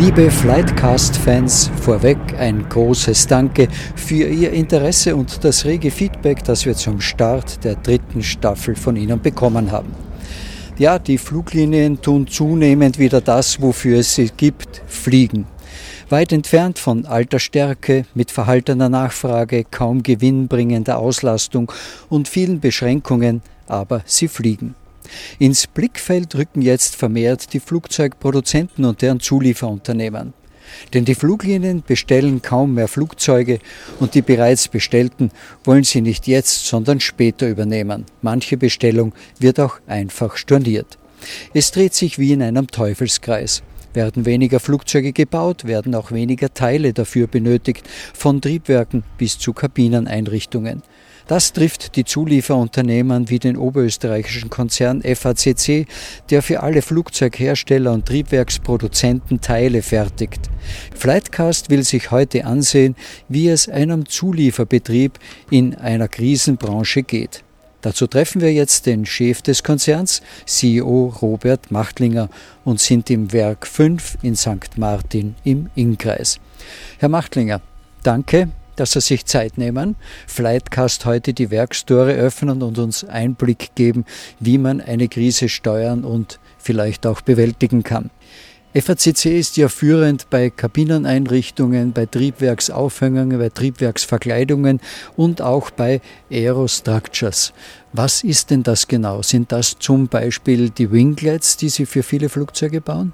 Liebe Flightcast-Fans, vorweg ein großes Danke für Ihr Interesse und das rege Feedback, das wir zum Start der dritten Staffel von Ihnen bekommen haben. Ja, die Fluglinien tun zunehmend wieder das, wofür es sie gibt, fliegen. Weit entfernt von alter Stärke, mit verhaltener Nachfrage, kaum gewinnbringender Auslastung und vielen Beschränkungen, aber sie fliegen. Ins Blickfeld rücken jetzt vermehrt die Flugzeugproduzenten und deren Zulieferunternehmen. Denn die Fluglinien bestellen kaum mehr Flugzeuge und die bereits bestellten wollen sie nicht jetzt, sondern später übernehmen. Manche Bestellung wird auch einfach storniert. Es dreht sich wie in einem Teufelskreis. Werden weniger Flugzeuge gebaut, werden auch weniger Teile dafür benötigt, von Triebwerken bis zu Kabineneinrichtungen. Das trifft die Zulieferunternehmen wie den oberösterreichischen Konzern FACC, der für alle Flugzeughersteller und Triebwerksproduzenten Teile fertigt. Flightcast will sich heute ansehen, wie es einem Zulieferbetrieb in einer Krisenbranche geht. Dazu treffen wir jetzt den Chef des Konzerns, CEO Robert Machtlinger, und sind im Werk 5 in St. Martin im Innkreis. Herr Machtlinger, danke, dass Sie sich Zeit nehmen, Flightcast heute die Werkstore öffnen und uns Einblick geben, wie man eine Krise steuern und vielleicht auch bewältigen kann. FACC ist ja führend bei Kabineneinrichtungen, bei Triebwerksaufhängungen, bei Triebwerksverkleidungen und auch bei Aerostructures. Was ist denn das genau? Sind das zum Beispiel die Winglets, die Sie für viele Flugzeuge bauen?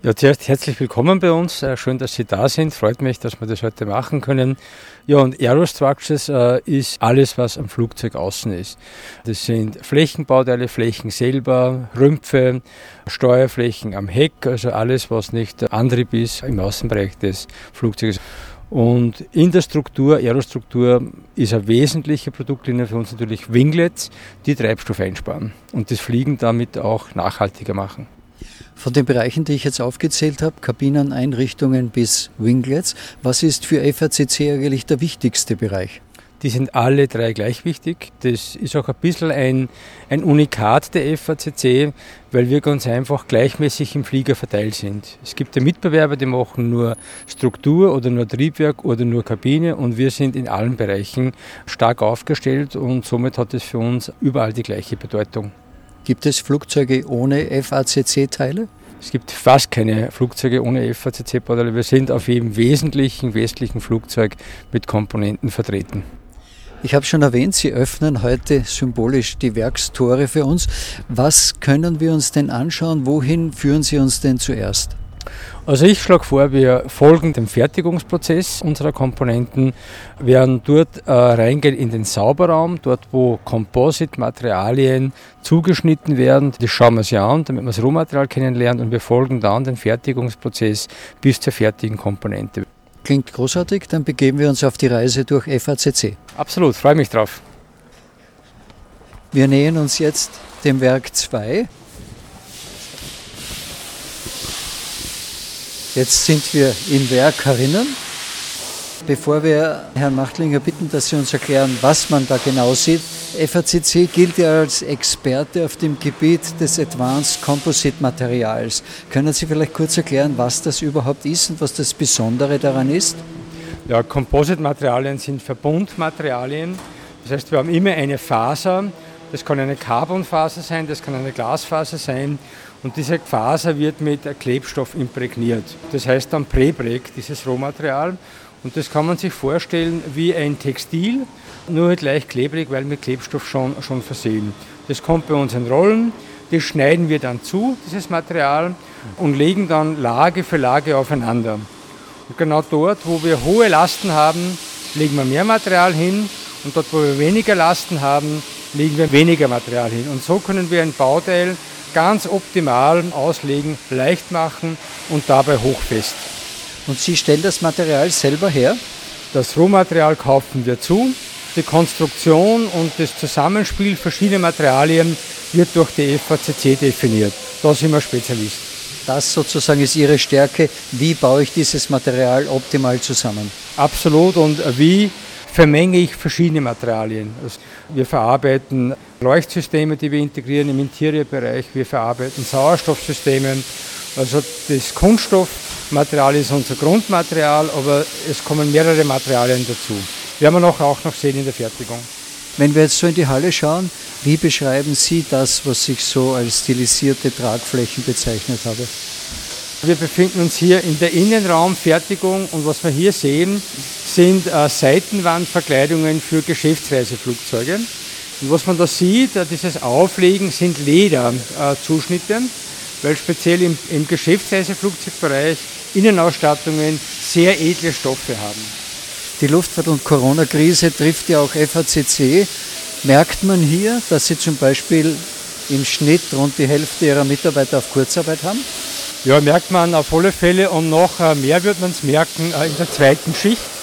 Ja, zuerst herzlich willkommen bei uns. Äh, schön, dass Sie da sind. Freut mich, dass wir das heute machen können. Ja, und Aerostructures äh, ist alles, was am Flugzeug außen ist. Das sind Flächenbauteile, Flächen selber, Rümpfe, Steuerflächen am Heck, also alles, was nicht Antrieb ist im Außenbereich des Flugzeuges. Und in der Struktur, Aerostruktur, ist eine wesentliche Produktlinie für uns natürlich Winglets, die Treibstoff einsparen und das Fliegen damit auch nachhaltiger machen. Von den Bereichen, die ich jetzt aufgezählt habe, Kabineneinrichtungen bis Winglets, was ist für FACC eigentlich der wichtigste Bereich? Die sind alle drei gleich wichtig. Das ist auch ein bisschen ein, ein Unikat der FACC, weil wir ganz einfach gleichmäßig im Flieger verteilt sind. Es gibt ja Mitbewerber, die machen nur Struktur oder nur Triebwerk oder nur Kabine und wir sind in allen Bereichen stark aufgestellt und somit hat es für uns überall die gleiche Bedeutung. Gibt es Flugzeuge ohne FACC-Teile? Es gibt fast keine Flugzeuge ohne FACC-Bauteile. Wir sind auf jedem wesentlichen westlichen Flugzeug mit Komponenten vertreten. Ich habe schon erwähnt, Sie öffnen heute symbolisch die Werkstore für uns. Was können wir uns denn anschauen? Wohin führen Sie uns denn zuerst? Also ich schlage vor, wir folgen dem Fertigungsprozess unserer Komponenten, werden dort äh, reingehen in den Sauberraum, dort wo Composite-Materialien zugeschnitten werden. Das schauen wir uns ja an, damit wir das Rohmaterial kennenlernen und wir folgen dann den Fertigungsprozess bis zur fertigen Komponente. Klingt großartig, dann begeben wir uns auf die Reise durch FACC. Absolut, freue mich drauf. Wir nähern uns jetzt dem Werk 2 Jetzt sind wir im Werk herinnen. Bevor wir Herrn Machtlinger bitten, dass Sie uns erklären, was man da genau sieht, FACC gilt ja als Experte auf dem Gebiet des Advanced Composite Materials. Können Sie vielleicht kurz erklären, was das überhaupt ist und was das Besondere daran ist? Ja, Composite-Materialien sind Verbundmaterialien. Das heißt, wir haben immer eine Faser. Das kann eine Carbonfaser sein, das kann eine Glasfaser sein und diese Faser wird mit Klebstoff imprägniert. Das heißt dann Präbreg, dieses Rohmaterial. Und das kann man sich vorstellen wie ein Textil, nur halt leicht klebrig, weil mit Klebstoff schon, schon versehen. Das kommt bei uns in Rollen, das schneiden wir dann zu, dieses Material, und legen dann Lage für Lage aufeinander. Und genau dort, wo wir hohe Lasten haben, legen wir mehr Material hin und dort, wo wir weniger Lasten haben, legen wir weniger Material hin. Und so können wir ein Bauteil ganz optimal auslegen, leicht machen und dabei hochfest. Und Sie stellen das Material selber her? Das Rohmaterial kaufen wir zu die Konstruktion und das Zusammenspiel verschiedener Materialien wird durch die FACC definiert. Da sind wir Spezialist. Das sozusagen ist Ihre Stärke. Wie baue ich dieses Material optimal zusammen? Absolut. Und wie vermenge ich verschiedene Materialien? Also wir verarbeiten Leuchtsysteme, die wir integrieren im Interiorbereich. Wir verarbeiten Sauerstoffsysteme. Also das Kunststoffmaterial ist unser Grundmaterial, aber es kommen mehrere Materialien dazu. Werden wir auch noch sehen in der Fertigung. Wenn wir jetzt so in die Halle schauen, wie beschreiben Sie das, was ich so als stilisierte Tragflächen bezeichnet habe? Wir befinden uns hier in der Innenraumfertigung und was wir hier sehen, sind äh, Seitenwandverkleidungen für Geschäftsreiseflugzeuge. Und was man da sieht, äh, dieses Auflegen sind Lederzuschnitte, äh, weil speziell im, im Geschäftsreiseflugzeugbereich Innenausstattungen sehr edle Stoffe haben. Die Luftfahrt- und Corona-Krise trifft ja auch FACC. Merkt man hier, dass Sie zum Beispiel im Schnitt rund die Hälfte Ihrer Mitarbeiter auf Kurzarbeit haben? Ja, merkt man auf alle Fälle und noch äh, mehr wird man es merken in der zweiten Schicht.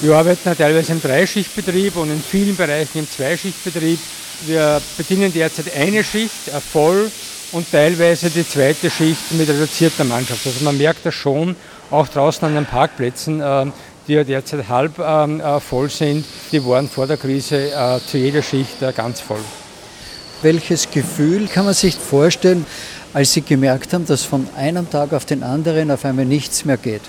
Wir arbeiten teilweise im Dreischichtbetrieb und in vielen Bereichen im Zweischichtbetrieb. Wir bedienen derzeit eine Schicht voll und teilweise die zweite Schicht mit reduzierter Mannschaft. Also man merkt das schon auch draußen an den Parkplätzen die ja derzeit halb ähm, äh, voll sind, die waren vor der Krise äh, zu jeder Schicht äh, ganz voll. Welches Gefühl kann man sich vorstellen, als Sie gemerkt haben, dass von einem Tag auf den anderen auf einmal nichts mehr geht?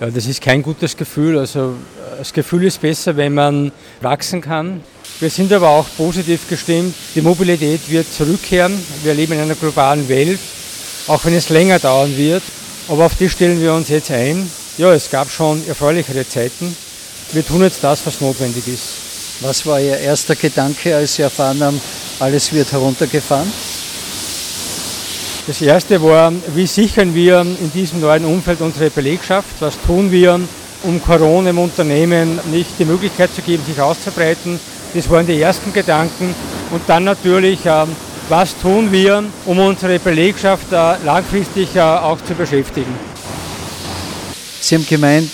Ja, das ist kein gutes Gefühl. Also das Gefühl ist besser, wenn man wachsen kann. Wir sind aber auch positiv gestimmt. Die Mobilität wird zurückkehren. Wir leben in einer globalen Welt, auch wenn es länger dauern wird. Aber auf die stellen wir uns jetzt ein. Ja, es gab schon erfreulichere Zeiten. Wir tun jetzt das, was notwendig ist. Was war Ihr erster Gedanke, als Sie erfahren haben, alles wird heruntergefahren? Das erste war, wie sichern wir in diesem neuen Umfeld unsere Belegschaft? Was tun wir, um Corona im Unternehmen nicht die Möglichkeit zu geben, sich auszubreiten? Das waren die ersten Gedanken. Und dann natürlich, ähm, was tun wir, um unsere Belegschaft äh, langfristig äh, auch zu beschäftigen? Sie haben gemeint,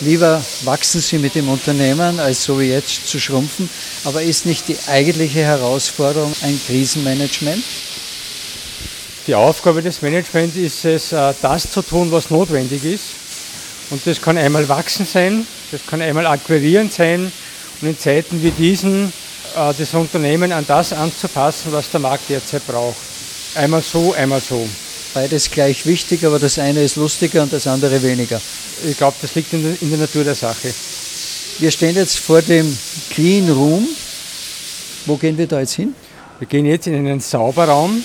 lieber wachsen Sie mit dem Unternehmen, als so wie jetzt zu schrumpfen. Aber ist nicht die eigentliche Herausforderung ein Krisenmanagement? Die Aufgabe des Managements ist es, äh, das zu tun, was notwendig ist. Und das kann einmal wachsen sein, das kann einmal akquirierend sein und in Zeiten wie diesen äh, das Unternehmen an das anzupassen, was der Markt derzeit braucht. Einmal so, einmal so. Beides gleich wichtig, aber das eine ist lustiger und das andere weniger. Ich glaube, das liegt in der Natur der Sache. Wir stehen jetzt vor dem Clean Room. Wo gehen wir da jetzt hin? Wir gehen jetzt in einen Sauberraum.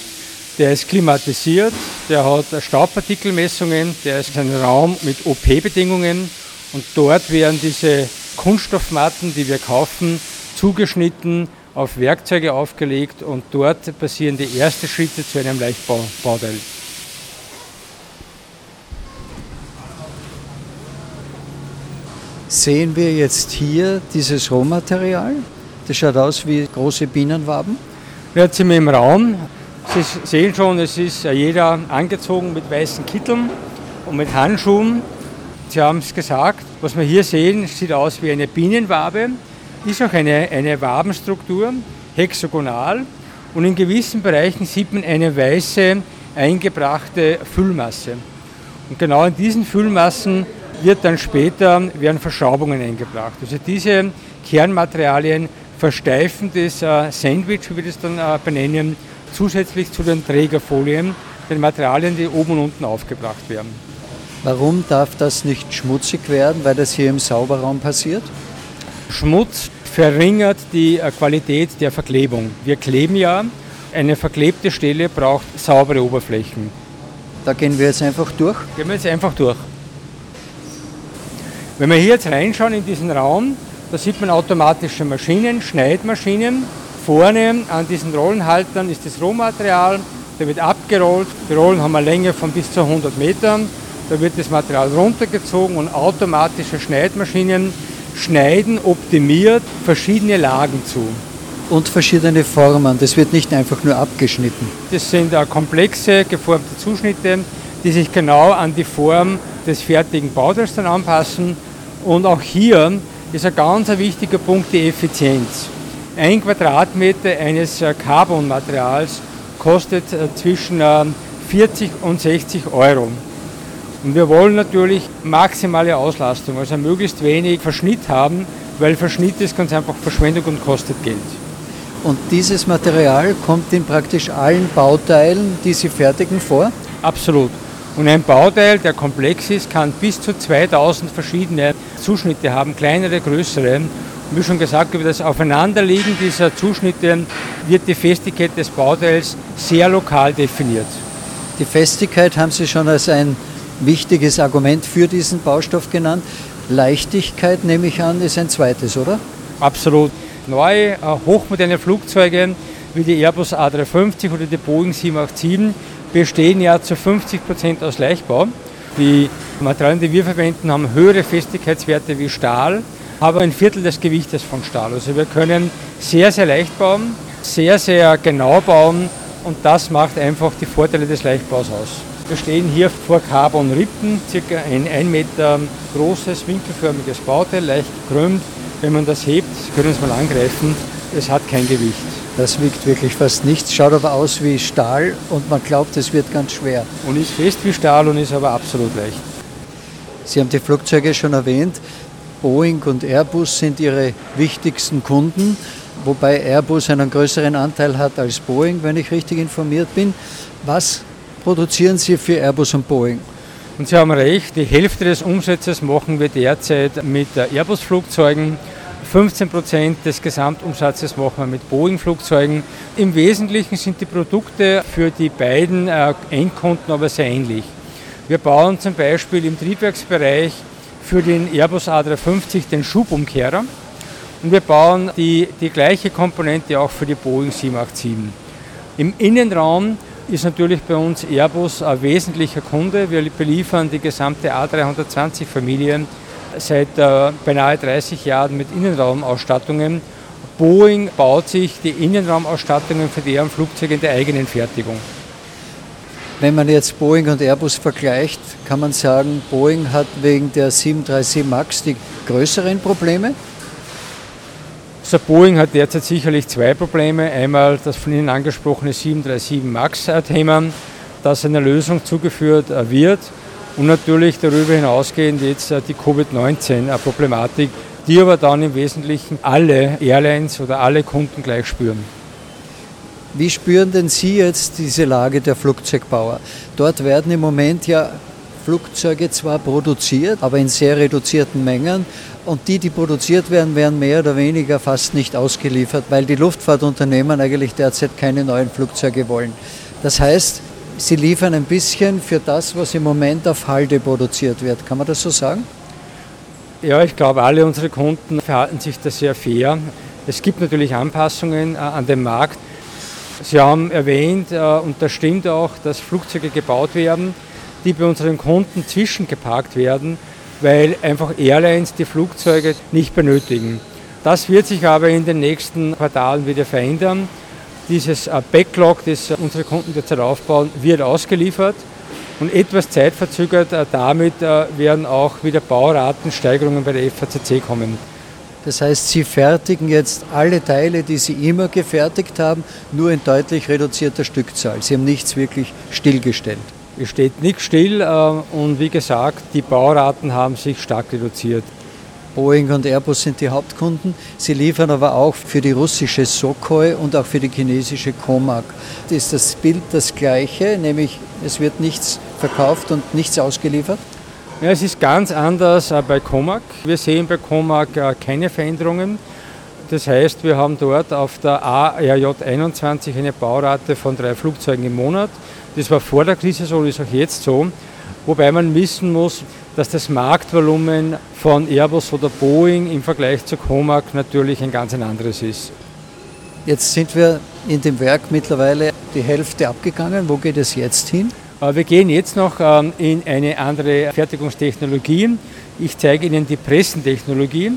Der ist klimatisiert, der hat Staubpartikelmessungen, der ist ein Raum mit OP-Bedingungen und dort werden diese Kunststoffmatten, die wir kaufen, zugeschnitten, auf Werkzeuge aufgelegt und dort passieren die ersten Schritte zu einem Leichtbauteil. Sehen wir jetzt hier dieses Rohmaterial? Das schaut aus wie große Bienenwaben. Jetzt sind wir im Raum. Sie sehen schon, es ist jeder angezogen mit weißen Kitteln und mit Handschuhen. Sie haben es gesagt, was wir hier sehen, sieht aus wie eine Bienenwabe, ist auch eine, eine Wabenstruktur, hexagonal und in gewissen Bereichen sieht man eine weiße eingebrachte Füllmasse. Und genau in diesen Füllmassen wird dann später, werden Verschraubungen eingebracht. Also diese Kernmaterialien versteifen das äh, Sandwich, wie wir das dann äh, benennen, zusätzlich zu den Trägerfolien, den Materialien, die oben und unten aufgebracht werden. Warum darf das nicht schmutzig werden, weil das hier im Sauberraum passiert? Schmutz verringert die äh, Qualität der Verklebung. Wir kleben ja, eine verklebte Stelle braucht saubere Oberflächen. Da gehen wir jetzt einfach durch? Gehen wir jetzt einfach durch. Wenn wir hier jetzt reinschauen in diesen Raum, da sieht man automatische Maschinen, Schneidmaschinen. Vorne an diesen Rollenhaltern ist das Rohmaterial, der wird abgerollt. Die Rollen haben eine Länge von bis zu 100 Metern. Da wird das Material runtergezogen und automatische Schneidmaschinen schneiden optimiert verschiedene Lagen zu. Und verschiedene Formen, das wird nicht einfach nur abgeschnitten. Das sind komplexe geformte Zuschnitte, die sich genau an die Form des fertigen Bauteils dann anpassen und auch hier ist ein ganz wichtiger Punkt die Effizienz. Ein Quadratmeter eines äh, Carbonmaterials kostet äh, zwischen 40 und 60 Euro. Und wir wollen natürlich maximale Auslastung, also möglichst wenig Verschnitt haben, weil Verschnitt ist ganz einfach Verschwendung und kostet Geld. Und dieses Material kommt in praktisch allen Bauteilen, die Sie fertigen, vor? Absolut. Und ein Bauteil, der komplex ist, kann bis zu 2000 verschiedene Zuschnitte haben, kleinere, größere. Wie schon gesagt, über das Aufeinanderliegen dieser Zuschnitte wird die Festigkeit des Bauteils sehr lokal definiert. Die Festigkeit haben Sie schon als ein wichtiges Argument für diesen Baustoff genannt. Leichtigkeit, nehme ich an, ist ein zweites, oder? Absolut. Neue, äh, hochmoderne Flugzeuge wie die Airbus A350 oder die Boeing 787 bestehen ja zu 50 Prozent aus Leichtbau. Die Materialien, die wir verwenden, haben höhere Festigkeitswerte wie Stahl, aber ein Viertel des Gewichtes von Stahl. Also wir können sehr, sehr leicht bauen, sehr, sehr genau bauen und das macht einfach die Vorteile des Leichtbaus aus. Wir stehen hier vor Carbon-Rippen, circa ein 1 Meter großes, winkelförmiges Bauteil, leicht gekrümmt. Wenn man das hebt, Sie können es mal angreifen, es hat kein Gewicht. Das wiegt wirklich fast nichts, schaut aber aus wie Stahl und man glaubt, es wird ganz schwer. Und ist fest wie Stahl und ist aber absolut leicht. Sie haben die Flugzeuge schon erwähnt. Boeing und Airbus sind Ihre wichtigsten Kunden, wobei Airbus einen größeren Anteil hat als Boeing, wenn ich richtig informiert bin. Was produzieren Sie für Airbus und Boeing? Und Sie haben recht, die Hälfte des Umsatzes machen wir derzeit mit Airbus-Flugzeugen. 15 Prozent des Gesamtumsatzes machen wir mit Boeing-Flugzeugen. Im Wesentlichen sind die Produkte für die beiden äh, Endkunden aber sehr ähnlich. Wir bauen zum Beispiel im Triebwerksbereich für den Airbus A350 den Schubumkehrer und wir bauen die, die gleiche Komponente auch für die Boeing 787. Im Innenraum ist natürlich bei uns Airbus ein wesentlicher Kunde. Wir beliefern die gesamte A320-Familie seit äh, beinahe 30 Jahren mit Innenraumausstattungen. Boeing baut sich die Innenraumausstattungen für deren Flugzeuge in der eigenen Fertigung. Wenn man jetzt Boeing und Airbus vergleicht, kann man sagen, Boeing hat wegen der 737 MAX die größeren Probleme? Also Boeing hat derzeit sicherlich zwei Probleme. Einmal das von Ihnen angesprochene 737 MAX-Thema, das einer Lösung zugeführt äh, wird. Und natürlich darüber hinausgehend jetzt äh, die Covid-19-Problematik, die aber dann im Wesentlichen alle Airlines oder alle Kunden gleich spüren. Wie spüren denn Sie jetzt diese Lage der Flugzeugbauer? Dort werden im Moment ja Flugzeuge zwar produziert, aber in sehr reduzierten Mengen. Und die, die produziert werden, werden mehr oder weniger fast nicht ausgeliefert, weil die Luftfahrtunternehmen eigentlich derzeit keine neuen Flugzeuge wollen. Das heißt, sie liefern ein bisschen für das, was im Moment auf Halde produziert wird. Kann man das so sagen? Ja, ich glaube, alle unsere Kunden verhalten sich da sehr fair. Es gibt natürlich Anpassungen äh, an den Markt. Sie haben erwähnt, äh, und das stimmt auch, dass Flugzeuge gebaut werden, die bei unseren Kunden zwischengeparkt werden, weil einfach Airlines die Flugzeuge nicht benötigen. Das wird sich aber in den nächsten Quartalen wieder verändern. Dieses äh, Backlog, das unsere Kunden derzeit aufbauen, wird ausgeliefert und etwas zeitverzögert äh, damit äh, werden auch wieder Bauratensteigerungen bei der FACC kommen. Das heißt, Sie fertigen jetzt alle Teile, die Sie immer gefertigt haben, nur in deutlich reduzierter Stückzahl. Sie haben nichts wirklich stillgestellt. Es steht nichts still äh, und wie gesagt, die Bauraten haben sich stark reduziert. Boeing und Airbus sind die Hauptkunden. Sie liefern aber auch für die russische Sukhoi und auch für die chinesische Comac. Ist das Bild das gleiche, nämlich es wird nichts verkauft und nichts ausgeliefert? Ja, es ist ganz anders äh, bei Comac. Wir sehen bei Comac äh, keine Veränderungen. Das heißt, wir haben dort auf der ARJ 21 eine Baurate von drei Flugzeugen im Monat. Das war vor der Krise so und ist auch jetzt so. Wobei man wissen muss, dass das Marktvolumen von Airbus oder Boeing im Vergleich zu Comac natürlich ein ganz anderes ist. Jetzt sind wir in dem Werk mittlerweile die Hälfte abgegangen. Wo geht es jetzt hin? Äh, wir gehen jetzt noch ähm, in eine andere Fertigungstechnologie. Ich zeige Ihnen die Pressentechnologie.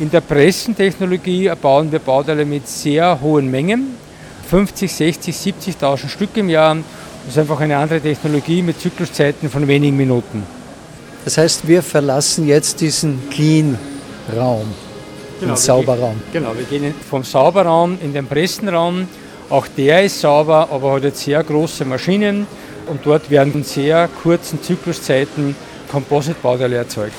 In der Pressentechnologie bauen wir Bauteile mit sehr hohen Mengen, 50, 60, 70.000 Stück im Jahr das ist einfach eine andere Technologie mit Zykluszeiten von wenigen Minuten. Das heißt, wir verlassen jetzt diesen Clean Raum, genau, den Sauberraum. Genau, wir gehen vom Sauberraum in den Pressenraum. Auch der ist sauber, aber hat jetzt sehr große Maschinen und dort werden in sehr kurzen Zykluszeiten Composite-Bauteile erzeugt.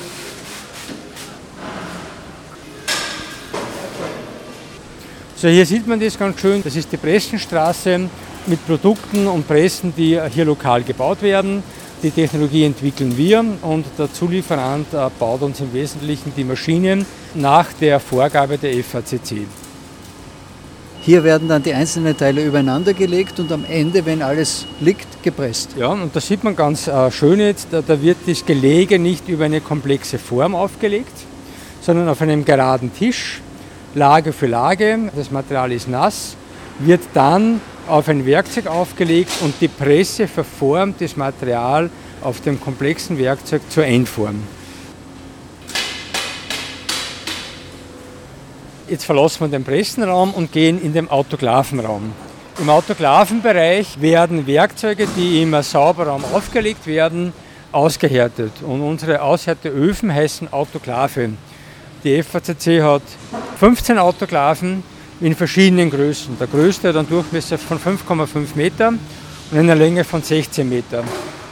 So, hier sieht man das ganz schön. Das ist die Pressenstraße mit Produkten und Pressen, die hier lokal gebaut werden. Die Technologie entwickeln wir und der Zulieferant äh, baut uns im Wesentlichen die Maschinen nach der Vorgabe der FACC. Hier werden dann die einzelnen Teile übereinander gelegt und am Ende, wenn alles liegt, gepresst. Ja, und da sieht man ganz äh, schön jetzt, da, da wird das Gelege nicht über eine komplexe Form aufgelegt, sondern auf einem geraden Tisch, Lage für Lage. Das Material ist nass, wird dann auf ein Werkzeug aufgelegt und die Presse verformt das Material auf dem komplexen Werkzeug zur Endform. Jetzt verlassen wir den Pressenraum und gehen in den Autoklavenraum. Im Autoklavenbereich werden Werkzeuge, die im Sauberraum aufgelegt werden, ausgehärtet. Und unsere Aushärteöfen heißen Autoklave. Die FACC hat 15 Autoklaven in verschiedenen Größen. Der größte hat einen Durchmesser von 5,5 Meter und eine Länge von 16 Meter.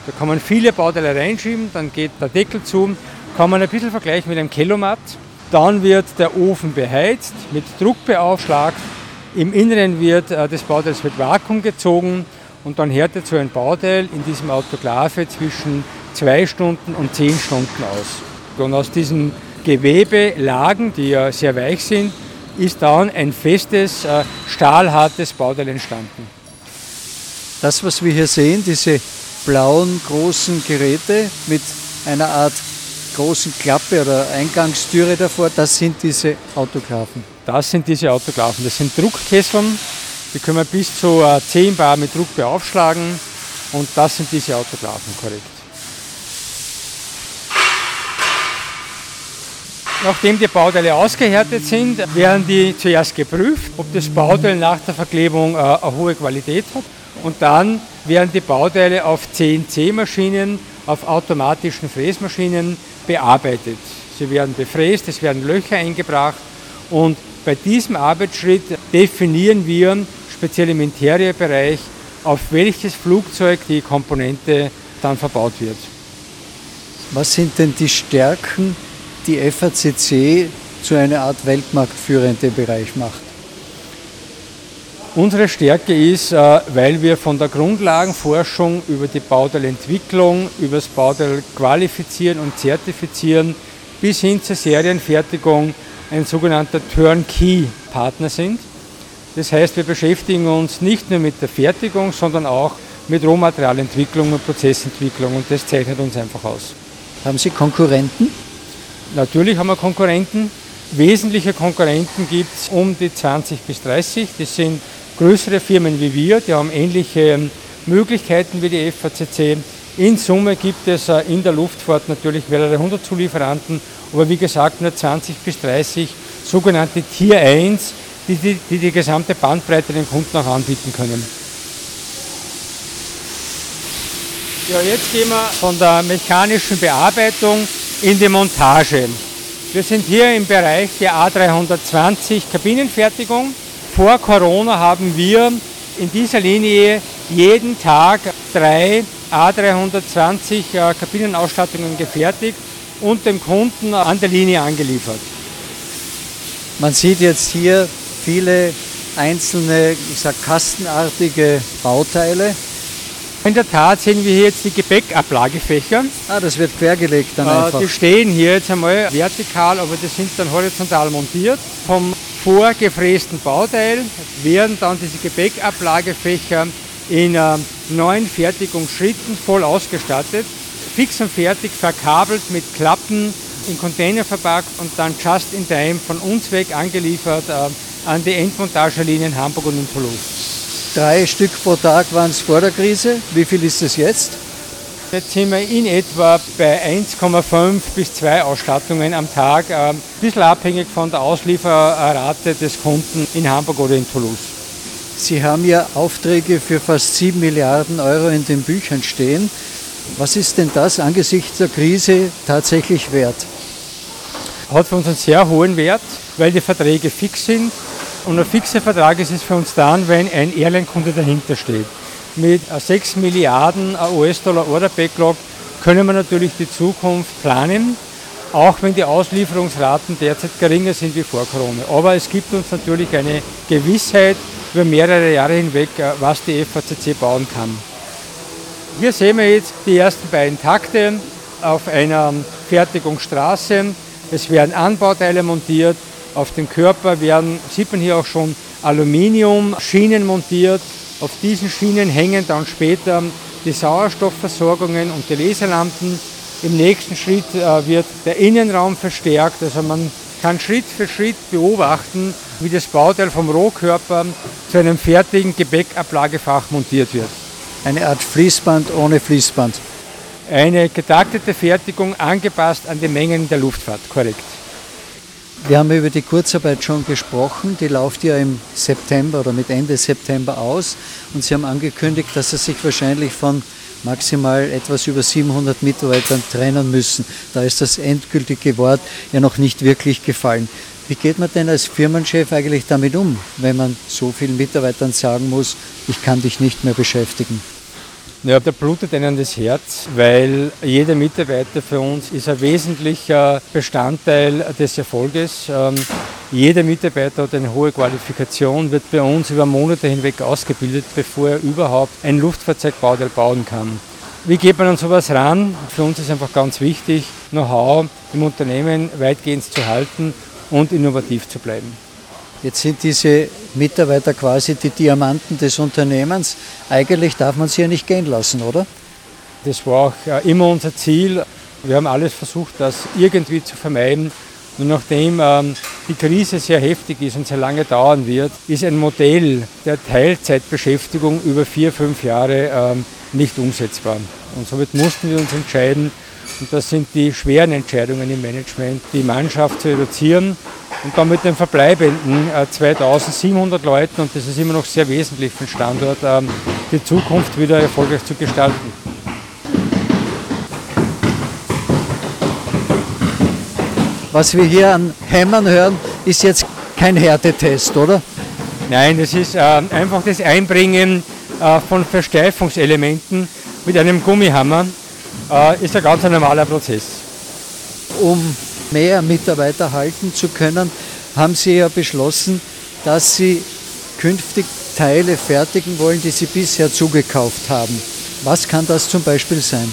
Da kann man viele Bauteile reinschieben, dann geht der Deckel zu, kann man ein bisschen vergleichen mit einem Kelomat. Dann wird der Ofen beheizt, mit Druck beaufschlagt. Im Inneren wird äh, das Bauteil mit Vakuum gezogen und dann härtet so ein Bauteil in diesem Autoklave zwischen zwei Stunden und zehn Stunden aus. Und aus diesen Gewebelagen, die ja sehr weich sind, ist dann ein festes, äh, stahlhartes Bauteil entstanden. Das, was wir hier sehen, diese blauen großen Geräte mit einer Art großen Klappe oder Eingangstüre davor, das sind diese Autoklaven. Das sind diese Autoklaven. Das sind Druckkesseln, die können wir bis zu 10 äh, Bar mit Druck beaufschlagen und das sind diese Autoklaven, korrekt. Nachdem die Bauteile ausgehärtet sind, werden die zuerst geprüft, ob das Bauteil nach der Verklebung äh, eine hohe Qualität hat. Und dann werden die Bauteile auf CNC-Maschinen, auf automatischen Fräsmaschinen bearbeitet. Sie werden befräst, es werden Löcher eingebracht und bei diesem Arbeitsschritt definieren wir speziell im Interieurbereich, auf welches Flugzeug die Komponente dann verbaut wird. Was sind denn die Stärken die FACC zu einer Art Weltmarktführer in dem Bereich macht? Unsere Stärke ist, äh, weil wir von der Grundlagenforschung über die Bauteilentwicklung, über das Bauteil qualifizieren und zertifizieren bis hin zur Serienfertigung ein sogenannter Turnkey-Partner sind. Das heißt, wir beschäftigen uns nicht nur mit der Fertigung, sondern auch mit Rohmaterialentwicklung und Prozessentwicklung und das zeichnet uns einfach aus. Haben Sie Konkurrenten? Natürlich haben wir Konkurrenten. Wesentliche Konkurrenten gibt es um die 20 bis 30. Das sind größere Firmen wie wir, die haben ähnliche ähm, Möglichkeiten wie die FACC. In Summe gibt es äh, in der Luftfahrt natürlich mehrere hundert Zulieferanten, aber wie gesagt nur 20 bis 30 sogenannte Tier 1, die die, die, die gesamte Bandbreite den Kunden auch anbieten können. Ja, jetzt gehen wir von der mechanischen Bearbeitung in die Montage. Wir sind hier im Bereich der A320 Kabinenfertigung. Vor Corona haben wir in dieser Linie jeden Tag drei A320 äh, Kabinenausstattungen gefertigt und dem Kunden an der Linie angeliefert. Man sieht jetzt hier viele einzelne, ich sag, kastenartige Bauteile. In der Tat sehen wir hier jetzt die Gepäckablagefächer. Ah, das wird quergelegt dann äh, einfach. Die stehen hier jetzt einmal vertikal, aber die sind dann horizontal montiert. Vom vorgefrästen Bauteil werden dann diese Gepäckablagefächer in äh, neun Fertigungsschritten voll ausgestattet, fix und fertig verkabelt mit Klappen in Container verpackt und dann just in time von uns weg angeliefert äh, an die Endmontagelinien Hamburg und in Toulouse. Drei Stück pro Tag waren es vor der Krise. Wie viel ist es jetzt? Jetzt sind wir in etwa bei 1,5 bis 2 Ausstattungen am Tag, äh, ein bisschen abhängig von der Auslieferrate des Kunden in Hamburg oder in Toulouse. Sie haben ja Aufträge für fast 7 Milliarden Euro in den Büchern stehen. Was ist denn das angesichts der Krise tatsächlich wert? hat für uns einen sehr hohen Wert, weil die Verträge fix sind. Und ein fixer Vertrag ist es für uns dann, wenn ein Airline-Kunde dahinter steht. Mit 6 Milliarden US-Dollar Order-Backlog können wir natürlich die Zukunft planen, auch wenn die Auslieferungsraten derzeit geringer sind wie vor Corona. Aber es gibt uns natürlich eine Gewissheit über mehrere Jahre hinweg, äh, was die FACC bauen kann. Hier sehen wir jetzt die ersten beiden Takte auf einer Fertigungsstraße. Es werden Anbauteile montiert. Auf dem Körper werden, sieht man hier auch schon, Aluminium-Schienen montiert. Auf diesen Schienen hängen dann später die Sauerstoffversorgungen und die Laserlampen. Im nächsten Schritt äh, wird der Innenraum verstärkt, also man kann Schritt für Schritt beobachten, wie das Bauteil vom Rohkörper zu einem fertigen Gepäckablagefach montiert wird. Eine Art Fließband ohne Fließband. Eine getaktete Fertigung angepasst an die Mengen der Luftfahrt, korrekt. Wir haben über die Kurzarbeit schon gesprochen. Die läuft ja im September oder mit Ende September aus. Und Sie haben angekündigt, dass Sie sich wahrscheinlich von maximal etwas über 700 Mitarbeitern trennen müssen. Da ist das endgültige Wort ja noch nicht wirklich gefallen. Wie geht man denn als Firmenchef eigentlich damit um, wenn man so vielen Mitarbeitern sagen muss, ich kann dich nicht mehr beschäftigen? Ja, da blutet einem das Herz, weil jeder Mitarbeiter für uns ist ein wesentlicher Bestandteil des Erfolges. Ähm, jeder Mitarbeiter hat eine hohe Qualifikation, wird bei uns über Monate hinweg ausgebildet, bevor er überhaupt ein Luftfahrzeugbauteil bauen kann. Wie geht man an sowas ran? Für uns ist einfach ganz wichtig, Know-how im Unternehmen weitgehend zu halten und innovativ zu bleiben. Jetzt sind diese Mitarbeiter quasi die Diamanten des Unternehmens. Eigentlich darf man sie ja nicht gehen lassen, oder? Das war auch äh, immer unser Ziel. Wir haben alles versucht, das irgendwie zu vermeiden. Nur nachdem ähm, die Krise sehr heftig ist und sehr lange dauern wird, ist ein Modell der Teilzeitbeschäftigung über vier, fünf Jahre ähm, nicht umsetzbar. Und somit mussten wir uns entscheiden, und das sind die schweren Entscheidungen im Management, die Mannschaft zu reduzieren und dann mit den verbleibenden 2700 äh, Leuten, und das ist immer noch sehr wesentlich für den Standort, ähm, die Zukunft wieder erfolgreich zu gestalten. Was wir hier an Hämmern hören, ist jetzt kein Härtetest, oder? Nein, das ist äh, einfach das Einbringen äh, von Versteifungselementen mit einem Gummihammer äh, ist ein ganz normaler Prozess. Um mehr Mitarbeiter halten zu können, haben Sie ja beschlossen, dass Sie künftig Teile fertigen wollen, die Sie bisher zugekauft haben. Was kann das zum Beispiel sein?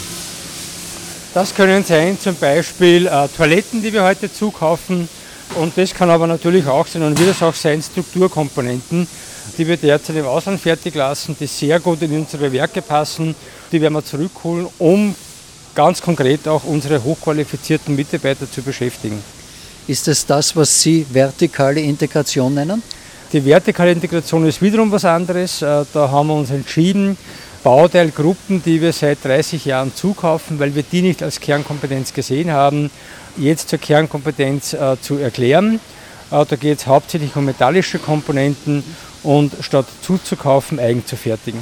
Das können sein zum Beispiel äh, Toiletten, die wir heute zukaufen. Und das kann aber natürlich auch sein und wird es auch sein Strukturkomponenten, die wir derzeit im Ausland fertig lassen, die sehr gut in unsere Werke passen. Die werden wir zurückholen, um ganz konkret auch unsere hochqualifizierten Mitarbeiter zu beschäftigen. Ist es das, was Sie vertikale Integration nennen? Die vertikale Integration ist wiederum was anderes. Äh, da haben wir uns entschieden, Bauteilgruppen, die wir seit 30 Jahren zukaufen, weil wir die nicht als Kernkompetenz gesehen haben, jetzt zur Kernkompetenz äh, zu erklären. Äh, da geht es hauptsächlich um metallische Komponenten und statt zuzukaufen, eigen zu fertigen.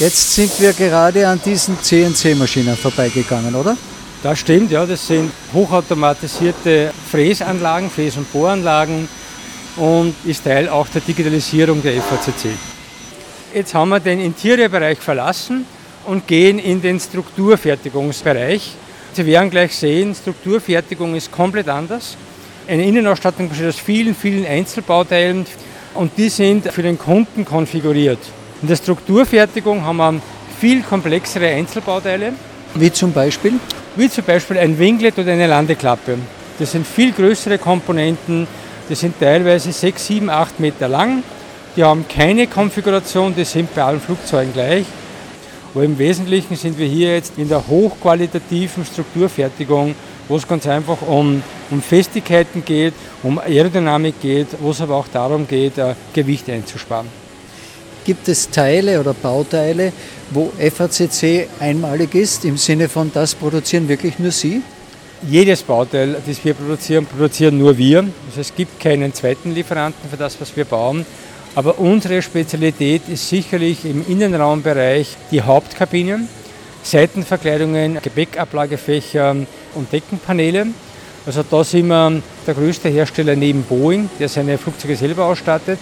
Jetzt sind wir gerade an diesen CNC-Maschinen vorbeigegangen, oder? Das stimmt, ja. Das sind hochautomatisierte Fräsanlagen, Fräs- und Bohranlagen und ist Teil auch der Digitalisierung der FACC. Jetzt haben wir den Interiorbereich verlassen und gehen in den Strukturfertigungsbereich. Sie werden gleich sehen, Strukturfertigung ist komplett anders. Eine Innenausstattung besteht aus vielen, vielen Einzelbauteilen und die sind für den Kunden konfiguriert. In der Strukturfertigung haben wir viel komplexere Einzelbauteile. Wie zum Beispiel? Wie zum Beispiel ein Winglet oder eine Landeklappe. Das sind viel größere Komponenten, die sind teilweise 6, 7, 8 Meter lang. Die haben keine Konfiguration, die sind bei allen Flugzeugen gleich. Aber im Wesentlichen sind wir hier jetzt in der hochqualitativen Strukturfertigung, wo es ganz einfach um, um Festigkeiten geht, um Aerodynamik geht, wo es aber auch darum geht, äh, Gewicht einzusparen. Gibt es Teile oder Bauteile, wo FACC einmalig ist, im Sinne von, das produzieren wirklich nur Sie? Jedes Bauteil, das wir produzieren, produzieren nur wir. Also es gibt keinen zweiten Lieferanten für das, was wir bauen. Aber unsere Spezialität ist sicherlich im Innenraumbereich die Hauptkabinen. Seitenverkleidungen, Gepäckablagefächer und Deckenpaneele. Also da sind wir der größte Hersteller neben Boeing, der seine Flugzeuge selber ausstattet.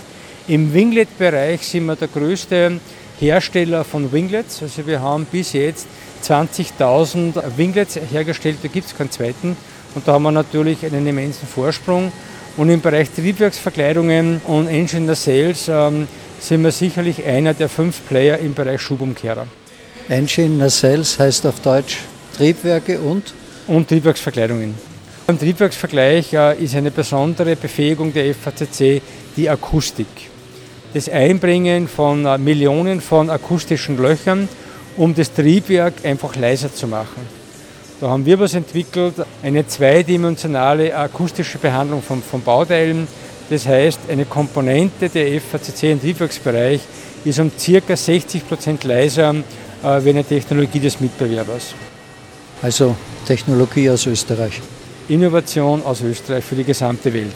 Im Winglet-Bereich sind wir der größte Hersteller von Winglets. Also wir haben bis jetzt 20.000 Winglets hergestellt, da gibt es keinen zweiten. Und da haben wir natürlich einen immensen Vorsprung. Und im Bereich Triebwerksverkleidungen und Engineer Sales ähm, sind wir sicherlich einer der fünf Player im Bereich Schubumkehrer. Engine Sales heißt auf Deutsch Triebwerke und? Und Triebwerksverkleidungen. Im Triebwerksvergleich äh, ist eine besondere Befähigung der FACC die Akustik. Das Einbringen von äh, Millionen von akustischen Löchern, um das Triebwerk einfach leiser zu machen. Da haben wir was entwickelt, eine zweidimensionale akustische Behandlung von, von Bauteilen. Das heißt, eine Komponente der FACC im Triebwerksbereich ist um ca. 60% leiser äh, wie eine Technologie des Mitbewerbers. Also Technologie aus Österreich. Innovation aus Österreich für die gesamte Welt.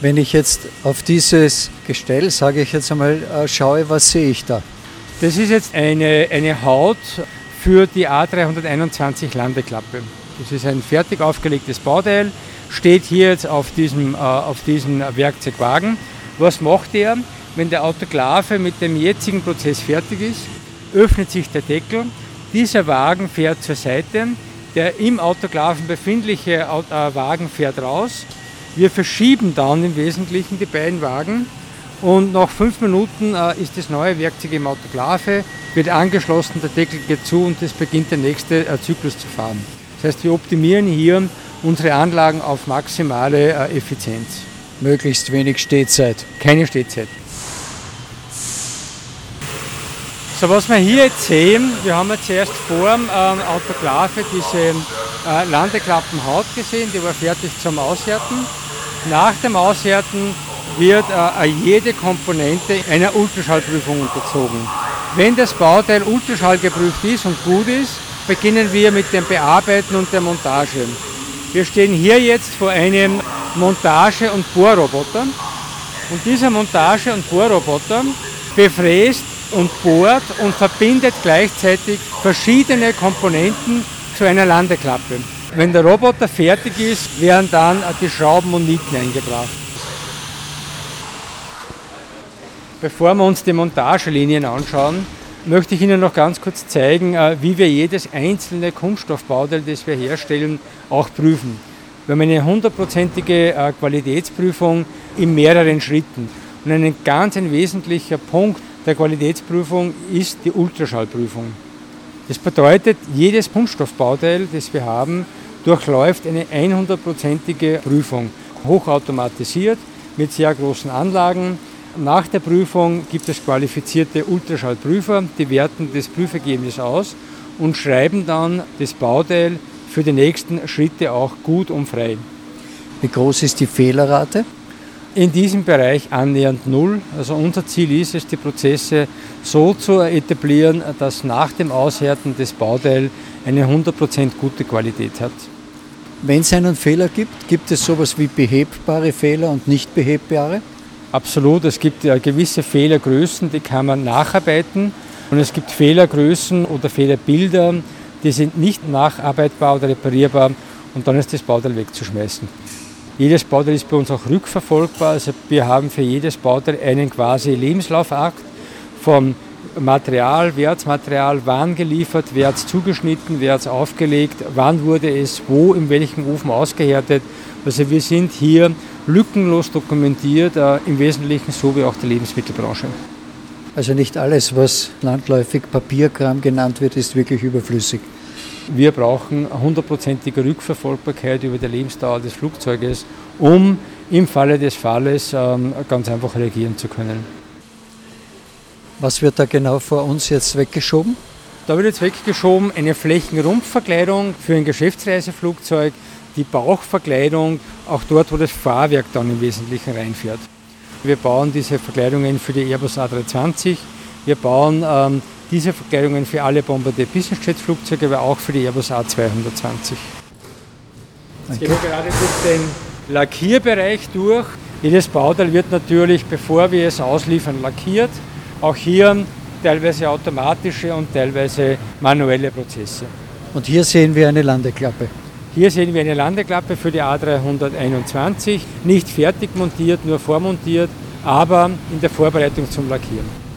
Wenn ich jetzt auf dieses Gestell, sage ich jetzt einmal, äh, schaue, was sehe ich da? Das ist jetzt eine, eine Haut für die A321 Landeklappe. Das ist ein fertig aufgelegtes Bauteil, steht hier jetzt auf diesem, äh, auf diesem Werkzeugwagen. Was macht er? Wenn der Autoklave mit dem jetzigen Prozess fertig ist, öffnet sich der Deckel, dieser Wagen fährt zur Seite, der im Autoklaven befindliche äh, Wagen fährt raus. Wir verschieben dann im Wesentlichen die beiden Wagen und nach fünf Minuten äh, ist das neue Werkzeug im Autoklave, wird angeschlossen, der Deckel geht zu und es beginnt der nächste äh, Zyklus zu fahren. Das heißt, wir optimieren hier unsere Anlagen auf maximale Effizienz. Möglichst wenig Stehzeit. Keine Stehzeit. So, was wir hier jetzt sehen, wir haben jetzt erst vor dem ähm, Autoklave diese äh, Landeklappenhaut gesehen, die war fertig zum Aushärten. Nach dem Aushärten wird äh, jede Komponente einer Ultraschallprüfung unterzogen. Wenn das Bauteil Ultraschall geprüft ist und gut ist, beginnen wir mit dem Bearbeiten und der Montage. Wir stehen hier jetzt vor einem Montage- und Bohrroboter. Und dieser Montage- und Bohrroboter befräst und bohrt und verbindet gleichzeitig verschiedene Komponenten zu einer Landeklappe. Wenn der Roboter fertig ist, werden dann die Schrauben und Nieten eingebracht. Bevor wir uns die Montagelinien anschauen, möchte ich Ihnen noch ganz kurz zeigen, äh, wie wir jedes einzelne Kunststoffbauteil, das wir herstellen, auch prüfen. Wir haben eine hundertprozentige äh, Qualitätsprüfung in mehreren Schritten. Und ein ganz ein wesentlicher Punkt der Qualitätsprüfung ist die Ultraschallprüfung. Das bedeutet, jedes Kunststoffbauteil, das wir haben, durchläuft eine 100%ige Prüfung, hochautomatisiert mit sehr großen Anlagen. Nach der Prüfung gibt es qualifizierte Ultraschallprüfer, die werten das Prüfergebnis aus und schreiben dann das Bauteil für die nächsten Schritte auch gut und frei. Wie groß ist die Fehlerrate? In diesem Bereich annähernd null. Also unser Ziel ist es, die Prozesse so zu etablieren, dass nach dem Aushärten des Bauteil eine 100% gute Qualität hat. Wenn es einen Fehler gibt, gibt es sowas wie behebbare Fehler und nicht behebbare? Absolut, es gibt ja gewisse Fehlergrößen, die kann man nacharbeiten. Und es gibt Fehlergrößen oder Fehlerbilder, die sind nicht nacharbeitbar oder reparierbar und dann ist das Bauteil wegzuschmeißen. Jedes Bauteil ist bei uns auch rückverfolgbar. Also wir haben für jedes Bauteil einen quasi Lebenslaufakt vom Material, wer hat Material wann geliefert, wer hat es zugeschnitten, wer hat es aufgelegt, wann wurde es wo, in welchem Ofen ausgehärtet. Also wir sind hier lückenlos dokumentiert, äh, im Wesentlichen so wie auch die Lebensmittelbranche. Also nicht alles, was landläufig Papierkram genannt wird, ist wirklich überflüssig. Wir brauchen hundertprozentige Rückverfolgbarkeit über die Lebensdauer des Flugzeuges, um im Falle des Falles ähm, ganz einfach reagieren zu können. Was wird da genau vor uns jetzt weggeschoben? Da wird jetzt weggeschoben eine Flächenrumpfverkleidung für ein Geschäftsreiseflugzeug, die Bauchverkleidung, auch dort, wo das Fahrwerk dann im Wesentlichen reinfährt. Wir bauen diese Verkleidungen für die Airbus A320. Wir bauen ähm, diese Verkleidungen für alle Bombardier Business Jet Flugzeuge, aber auch für die Airbus A220. Jetzt gehen wir gerade durch den Lackierbereich durch. Jedes Bauteil wird natürlich, bevor wir es ausliefern, lackiert. Auch hier teilweise automatische und teilweise manuelle Prozesse. Und hier sehen wir eine Landeklappe. Hier sehen wir eine Landeklappe für die A321, nicht fertig montiert, nur vormontiert, aber in der Vorbereitung zum Lackieren.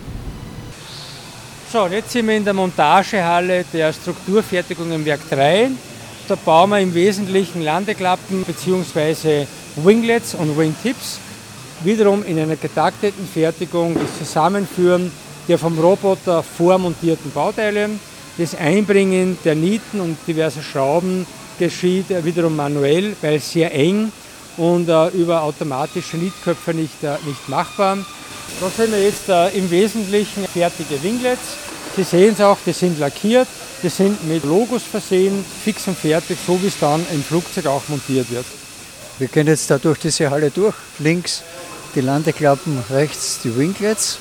So, jetzt sind wir in der Montagehalle der Strukturfertigung im Werk 3. Da bauen wir im Wesentlichen Landeklappen bzw. Winglets und Wingtips. Wiederum in einer getakteten Fertigung das Zusammenführen der vom Roboter vormontierten Bauteile, das Einbringen der Nieten und diverser Schrauben geschieht wiederum manuell, weil sehr eng und äh, über automatische Nietköpfe nicht, äh, nicht machbar. Da sehen wir jetzt äh, im Wesentlichen fertige Winglets. Sie sehen es auch, die sind lackiert, die sind mit Logos versehen, fix und fertig, so wie es dann im Flugzeug auch montiert wird. Wir gehen jetzt da durch diese Halle durch. Links die Landeklappen, rechts die Winglets.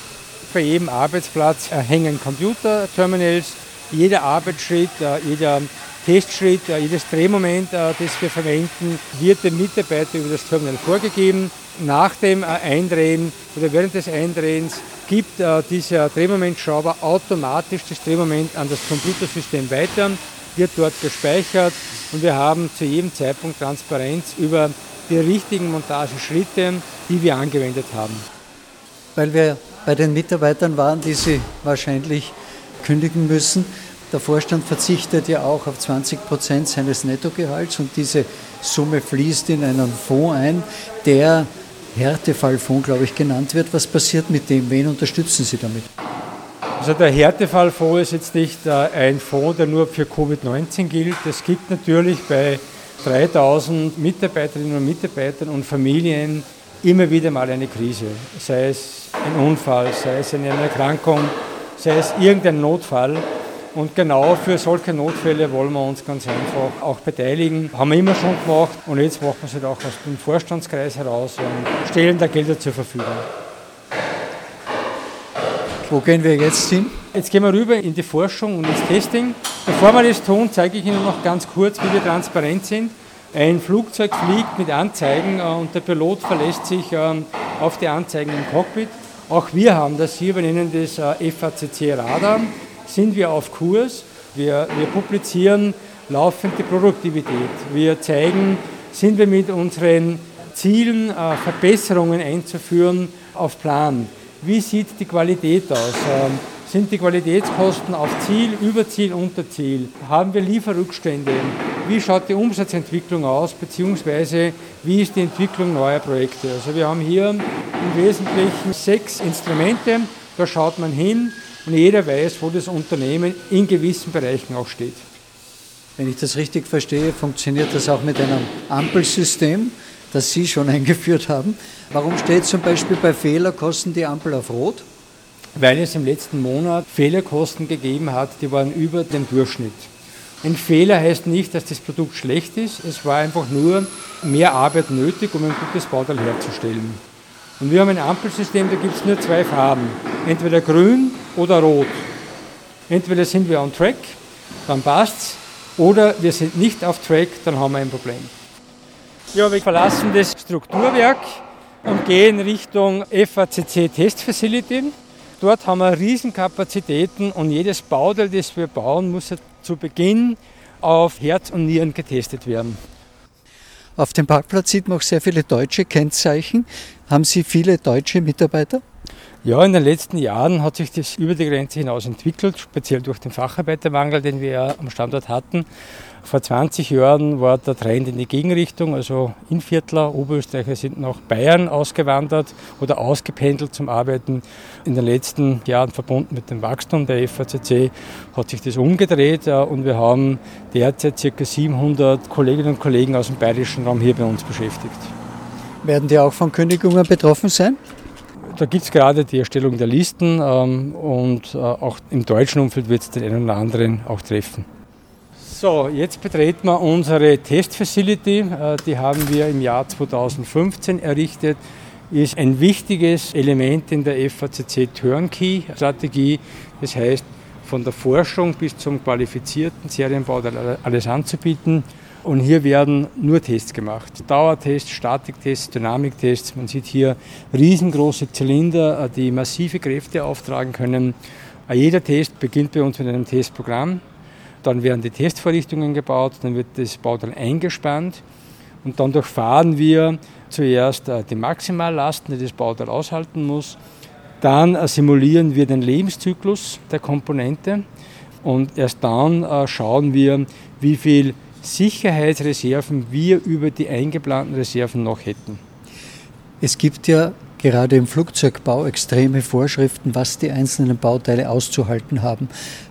Bei jedem Arbeitsplatz hängen Computerterminals. Jeder Arbeitsschritt, äh, jeder Testschritt, äh, jedes Drehmoment, äh, das wir verwenden, wird dem Mitarbeiter über das Terminal vorgegeben. Nach dem Eindrehen oder während des Eindrehens gibt dieser Drehmomentschrauber automatisch das Drehmoment an das Computersystem weiter, wird dort gespeichert und wir haben zu jedem Zeitpunkt Transparenz über die richtigen Montageschritte, die wir angewendet haben. Weil wir bei den Mitarbeitern waren, die sie wahrscheinlich kündigen müssen. Der Vorstand verzichtet ja auch auf 20 Prozent seines Nettogehalts und diese Summe fließt in einen Fonds ein, der Härtefallfonds, glaube ich, genannt wird. Was passiert mit dem? Wen unterstützen Sie damit? Also der Härtefallfonds ist jetzt nicht äh, ein Fonds, der nur für Covid-19 gilt. Es gibt natürlich bei 3000 Mitarbeiterinnen und Mitarbeitern und Familien immer wieder mal eine Krise, sei es ein Unfall, sei es eine Erkrankung, sei es irgendein Notfall. Und genau für solche Notfälle wollen wir uns ganz einfach auch beteiligen. Haben wir immer schon gemacht und jetzt machen wir es halt auch aus dem Vorstandskreis heraus und stellen da Gelder zur Verfügung. Wo gehen wir jetzt hin? Jetzt gehen wir rüber in die Forschung und ins Testing. Bevor wir das tun, zeige ich Ihnen noch ganz kurz, wie wir transparent sind. Ein Flugzeug fliegt mit Anzeigen äh, und der Pilot verlässt sich ähm, auf die Anzeigen im Cockpit. Auch wir haben das hier, wir nennen das äh, FACC Radar, sind wir auf Kurs. Wir, wir publizieren laufend die Produktivität. Wir zeigen, sind wir mit unseren Zielen, äh, Verbesserungen einzuführen, auf Plan. Wie sieht die Qualität aus? Ähm, sind die Qualitätskosten auf Ziel, über Ziel, unter Ziel? Haben wir Lieferrückstände? Wie schaut die Umsatzentwicklung aus, beziehungsweise wie ist die Entwicklung neuer Projekte? Also wir haben hier im Wesentlichen sechs Instrumente, da schaut man hin und jeder weiß, wo das Unternehmen in gewissen Bereichen auch steht. Wenn ich das richtig verstehe, funktioniert das auch mit einem Ampelsystem, das Sie schon eingeführt haben. Warum steht zum Beispiel bei Fehlerkosten die Ampel auf Rot? weil es im letzten Monat Fehlerkosten gegeben hat, die waren über dem Durchschnitt. Ein Fehler heißt nicht, dass das Produkt schlecht ist, es war einfach nur mehr Arbeit nötig, um ein gutes Bauteil herzustellen. Und wir haben ein Ampelsystem, da gibt es nur zwei Farben, entweder grün oder rot. Entweder sind wir on track, dann passt's, oder wir sind nicht auf track, dann haben wir ein Problem. Ja, wir verlassen das Strukturwerk und gehen Richtung FACC Test Facility. Dort haben wir Riesenkapazitäten und jedes Bauteil, das wir bauen, muss zu Beginn auf Herz und Nieren getestet werden. Auf dem Parkplatz sieht man auch sehr viele deutsche Kennzeichen. Haben Sie viele deutsche Mitarbeiter? Ja, in den letzten Jahren hat sich das über die Grenze hinaus entwickelt, speziell durch den Facharbeitermangel, den wir ja am Standort hatten. Vor 20 Jahren war der Trend in die Gegenrichtung, also Inviertler, Oberösterreicher sind nach Bayern ausgewandert oder ausgependelt zum Arbeiten. In den letzten Jahren verbunden mit dem Wachstum der FACC hat sich das umgedreht äh, und wir haben derzeit ca. 700 Kolleginnen und Kollegen aus dem bayerischen Raum hier bei uns beschäftigt. Werden die auch von Kündigungen betroffen sein? Da gibt es gerade die Erstellung der Listen ähm, und äh, auch im deutschen Umfeld wird es den einen oder anderen auch treffen. So, jetzt betreten wir unsere Testfacility. Äh, die haben wir im Jahr 2015 errichtet. Ist ein wichtiges Element in der FACC Turnkey-Strategie. Das heißt, von der Forschung bis zum qualifizierten Serienbau alles anzubieten. Und hier werden nur Tests gemacht. Dauertests, Statiktests, Dynamiktests. Man sieht hier riesengroße Zylinder, äh, die massive Kräfte auftragen können. Jeder Test beginnt bei uns mit einem Testprogramm. Dann werden die Testvorrichtungen gebaut, dann wird das Bauteil eingespannt und dann durchfahren wir zuerst äh, die Maximallasten, die das Bauteil aushalten muss. Dann äh, simulieren wir den Lebenszyklus der Komponente und erst dann äh, schauen wir, wie viel Sicherheitsreserven wir über die eingeplanten Reserven noch hätten. Es gibt ja gerade im Flugzeugbau extreme Vorschriften, was die einzelnen Bauteile auszuhalten haben.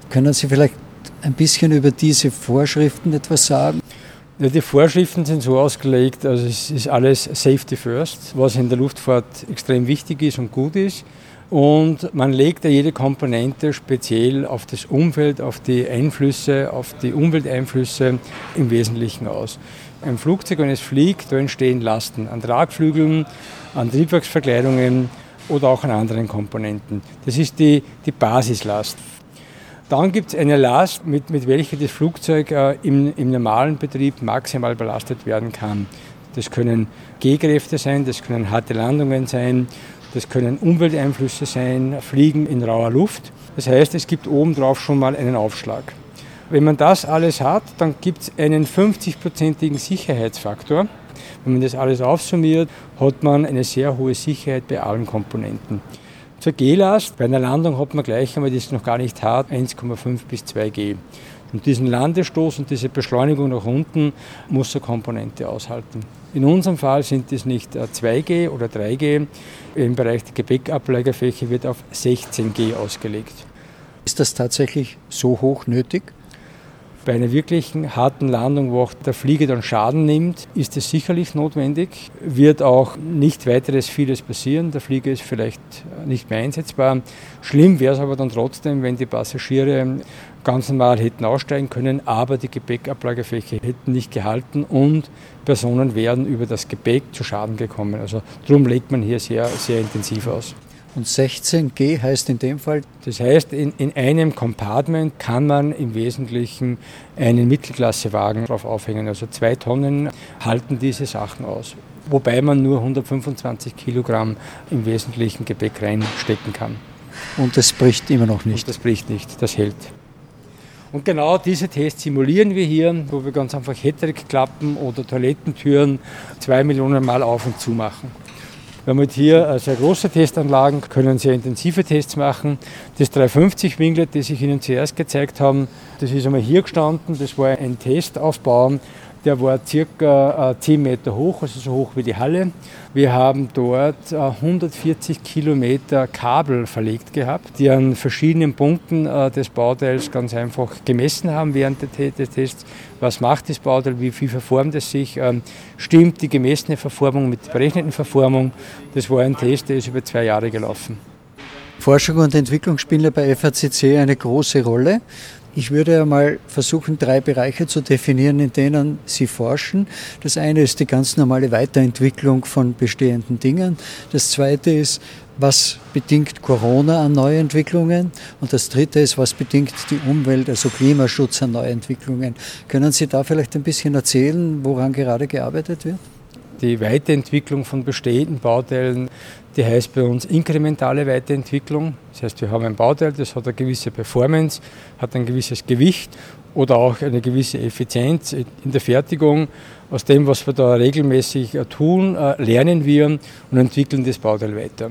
Können Sie vielleicht ein bisschen über diese Vorschriften etwas sagen? Ja, die Vorschriften sind so ausgelegt, also es ist alles Safety First, was in der Luftfahrt extrem wichtig ist und gut ist. Und man legt jede Komponente speziell auf das Umfeld, auf die Einflüsse, auf die Umwelteinflüsse im Wesentlichen aus. Ein Flugzeug, wenn es fliegt, da entstehen Lasten an Tragflügeln, an Triebwerksverkleidungen oder auch an anderen Komponenten. Das ist die, die Basislast. Dann gibt es eine Last, mit, mit welcher das Flugzeug äh, im, im normalen Betrieb maximal belastet werden kann. Das können G-Kräfte sein, das können harte Landungen sein, das können Umwelteinflüsse sein, Fliegen in rauer Luft. Das heißt, es gibt obendrauf schon mal einen Aufschlag. Wenn man das alles hat, dann gibt es einen 50-prozentigen Sicherheitsfaktor. Wenn man das alles aufsummiert, hat man eine sehr hohe Sicherheit bei allen Komponenten. Zur G-Last, bei einer Landung hat man gleich einmal, das ist noch gar nicht hart, 1,5 bis 2 G. Und diesen Landestoß und diese Beschleunigung nach unten muss eine Komponente aushalten. In unserem Fall sind es nicht 2G oder 3G. Im Bereich der Gepäckablagerfläche wird auf 16G ausgelegt. Ist das tatsächlich so hoch nötig? Bei einer wirklichen harten Landung, wo auch der Flieger dann Schaden nimmt, ist es sicherlich notwendig. Wird auch nicht weiteres vieles passieren. Der Flieger ist vielleicht nicht mehr einsetzbar. Schlimm wäre es aber dann trotzdem, wenn die Passagiere ganz normal hätten aussteigen können, aber die Gepäckablagefläche hätten nicht gehalten und Personen wären über das Gepäck zu Schaden gekommen. Also darum legt man hier sehr, sehr intensiv aus. Und 16G heißt in dem Fall? Das heißt, in, in einem Compartment kann man im Wesentlichen einen Mittelklassewagen drauf aufhängen. Also zwei Tonnen halten diese Sachen aus. Wobei man nur 125 Kilogramm im Wesentlichen Gepäck reinstecken kann. Und das bricht immer noch nicht? Und das bricht nicht, das hält. Und genau diese Tests simulieren wir hier, wo wir ganz einfach Hetrick-Klappen oder Toilettentüren zwei Millionen Mal auf und zu machen. Wir haben hier sehr große Testanlagen, können sehr intensive Tests machen. Das 350 Winglet, das ich Ihnen zuerst gezeigt habe, das ist einmal hier gestanden. Das war ein Testaufbau der war circa 10 äh, Meter hoch, also so hoch wie die Halle. Wir haben dort 140 äh, Kilometer Kabel verlegt gehabt, die an verschiedenen Punkten äh, des Bauteils ganz einfach gemessen haben während des Tests. Was macht das Bauteil, wie viel verformt es sich, ähm, stimmt die gemessene Verformung mit der berechneten Verformung. Das war ein Test, der ist über zwei Jahre gelaufen. Forschung und Entwicklung spielen bei FACC eine große Rolle. Ich würde einmal versuchen, drei Bereiche zu definieren, in denen Sie forschen. Das eine ist die ganz normale Weiterentwicklung von bestehenden Dingen. Das zweite ist, was bedingt Corona an Neuentwicklungen? Und das dritte ist, was bedingt die Umwelt, also Klimaschutz an Neuentwicklungen? Können Sie da vielleicht ein bisschen erzählen, woran gerade gearbeitet wird? Die Weiterentwicklung von bestehenden Bauteilen, die heißt bei uns inkrementale Weiterentwicklung. Das heißt, wir haben ein Bauteil, das hat eine gewisse Performance, hat ein gewisses Gewicht oder auch eine gewisse Effizienz in der Fertigung. Aus dem, was wir da regelmäßig tun, äh, lernen wir und entwickeln das Bauteil weiter.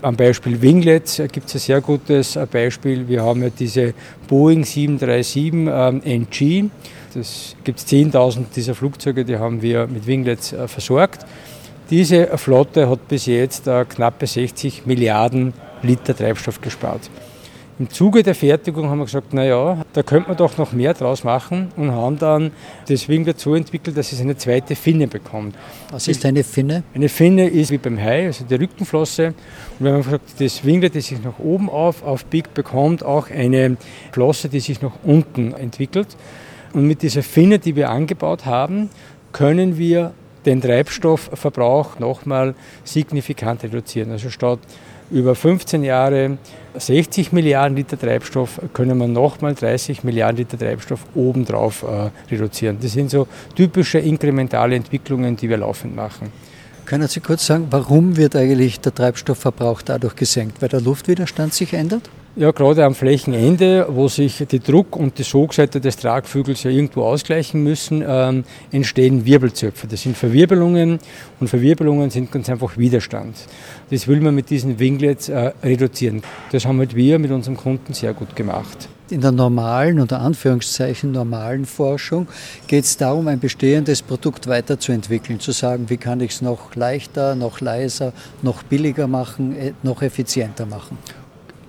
Am Beispiel Winglets gibt es ein sehr gutes äh, Beispiel. Wir haben ja diese Boeing 737 NG. Es gibt 10.000 dieser Flugzeuge, die haben wir mit Winglets äh, versorgt. Diese Flotte hat bis jetzt äh, knappe 60 Milliarden Liter Treibstoff gespart. Im Zuge der Fertigung haben wir gesagt, naja, da könnte man doch noch mehr draus machen und haben dann das Winglet so entwickelt, dass es eine zweite Finne bekommt. Was ist eine Finne? Eine Finne ist wie beim Hai, also die Rückenflosse. Und wir haben gesagt, das Winglet, das sich nach oben auf aufbiegt, bekommt auch eine Flosse, die sich nach unten entwickelt. Und mit dieser Finne, die wir angebaut haben, können wir den Treibstoffverbrauch nochmal signifikant reduzieren. Also statt über 15 Jahre 60 Milliarden Liter Treibstoff können wir nochmal 30 Milliarden Liter Treibstoff obendrauf äh, reduzieren. Das sind so typische inkrementale Entwicklungen, die wir laufend machen. Können Sie kurz sagen, warum wird eigentlich der Treibstoffverbrauch dadurch gesenkt? Weil der Luftwiderstand sich ändert? Ja, gerade am Flächenende, wo sich die Druck- und die Sogseite des Tragflügels ja irgendwo ausgleichen müssen, ähm, entstehen Wirbelzöpfe. Das sind Verwirbelungen und Verwirbelungen sind ganz einfach Widerstand. Das will man mit diesen Winglets äh, reduzieren. Das haben halt wir mit unserem Kunden sehr gut gemacht. In der normalen, unter Anführungszeichen normalen Forschung geht es darum, ein bestehendes Produkt weiterzuentwickeln, zu sagen, wie kann ich es noch leichter, noch leiser, noch billiger machen, äh, noch effizienter machen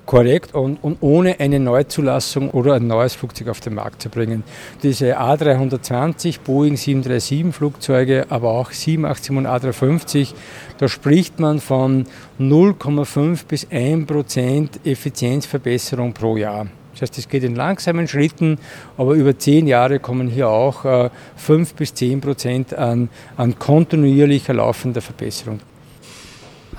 korrekt und, und, ohne eine Neuzulassung oder ein neues Flugzeug auf den Markt zu bringen. Diese A320, Boeing 737 Flugzeuge, aber auch 787 und A350, da spricht man von 0,5 bis 1 Prozent Effizienzverbesserung pro Jahr. Das heißt, es geht in langsamen Schritten, aber über zehn Jahre kommen hier auch äh, 5 bis 10 Prozent an, an kontinuierlicher laufender Verbesserung.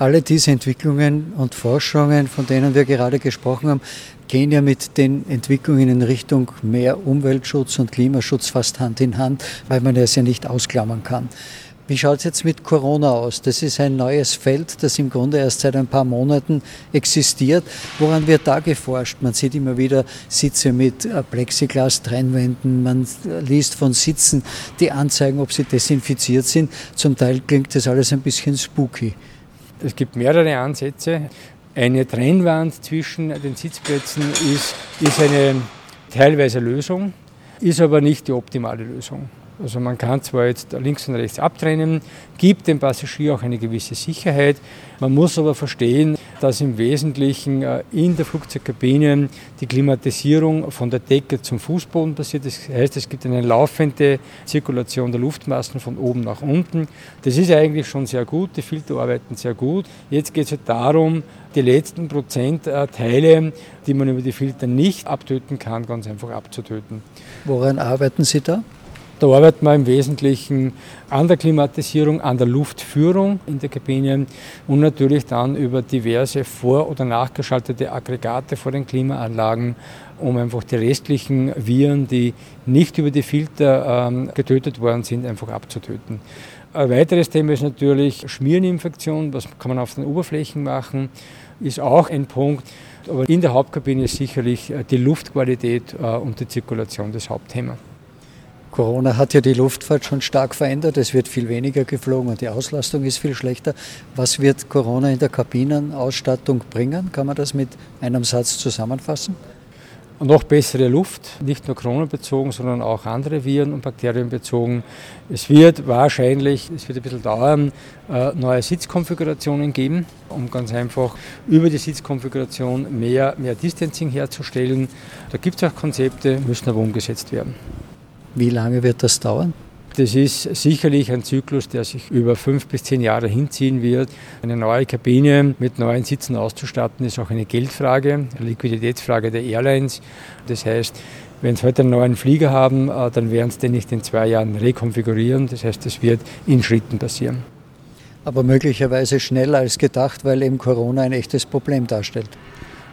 Alle diese Entwicklungen und Forschungen, von denen wir gerade gesprochen haben, gehen ja mit den Entwicklungen in Richtung mehr Umweltschutz und Klimaschutz fast Hand in Hand, weil man es ja nicht ausklammern kann. Wie schaut es jetzt mit Corona aus? Das ist ein neues Feld, das im Grunde erst seit ein paar Monaten existiert. Woran wird da geforscht? Man sieht immer wieder Sitze mit äh, Plexiglas-Trennwänden, man liest von Sitzen, die anzeigen, ob sie desinfiziert sind. Zum Teil klingt das alles ein bisschen spooky. Es gibt mehrere Ansätze. Eine Trennwand zwischen den Sitzplätzen ist, ist eine teilweise Lösung, ist aber nicht die optimale Lösung. Also man kann zwar jetzt links und rechts abtrennen, gibt dem Passagier auch eine gewisse Sicherheit. Man muss aber verstehen, dass im Wesentlichen äh, in der Flugzeugkabine die Klimatisierung von der Decke zum Fußboden passiert. Das heißt, es gibt eine laufende Zirkulation der Luftmassen von oben nach unten. Das ist eigentlich schon sehr gut, die Filter arbeiten sehr gut. Jetzt geht es halt darum, die letzten Prozentteile, die man über die Filter nicht abtöten kann, ganz einfach abzutöten. Woran arbeiten Sie da? Da arbeiten wir im Wesentlichen an der Klimatisierung, an der Luftführung in der Kabine und natürlich dann über diverse vor- oder nachgeschaltete Aggregate vor den Klimaanlagen, um einfach die restlichen Viren, die nicht über die Filter ähm, getötet worden sind, einfach abzutöten. Ein weiteres Thema ist natürlich Schmiereninfektion. Was kann man auf den Oberflächen machen? Ist auch ein Punkt. Aber in der Hauptkabine ist sicherlich äh, die Luftqualität äh, und die Zirkulation das Hauptthema. Corona hat ja die Luftfahrt schon stark verändert. Es wird viel weniger geflogen und die Auslastung ist viel schlechter. Was wird Corona in der Kabinenausstattung bringen? Kann man das mit einem Satz zusammenfassen? noch bessere Luft, nicht nur Corona-bezogen, sondern auch andere Viren und Bakterien bezogen. Es wird wahrscheinlich, es wird ein bisschen dauern, äh, neue Sitzkonfigurationen geben, um ganz einfach über die Sitzkonfiguration mehr, mehr Distancing herzustellen. Da gibt es auch Konzepte, müssen aber umgesetzt werden. Wie lange wird das dauern? Das ist sicherlich ein Zyklus, der sich über fünf bis zehn Jahre hinziehen wird. Eine neue Kabine mit neuen Sitzen auszustatten, ist auch eine Geldfrage, eine Liquiditätsfrage der Airlines. Das heißt, wenn Sie heute einen neuen Flieger haben, äh, dann werden Sie den nicht in zwei Jahren rekonfigurieren. Das heißt, es wird in Schritten passieren. Aber möglicherweise schneller als gedacht, weil eben Corona ein echtes Problem darstellt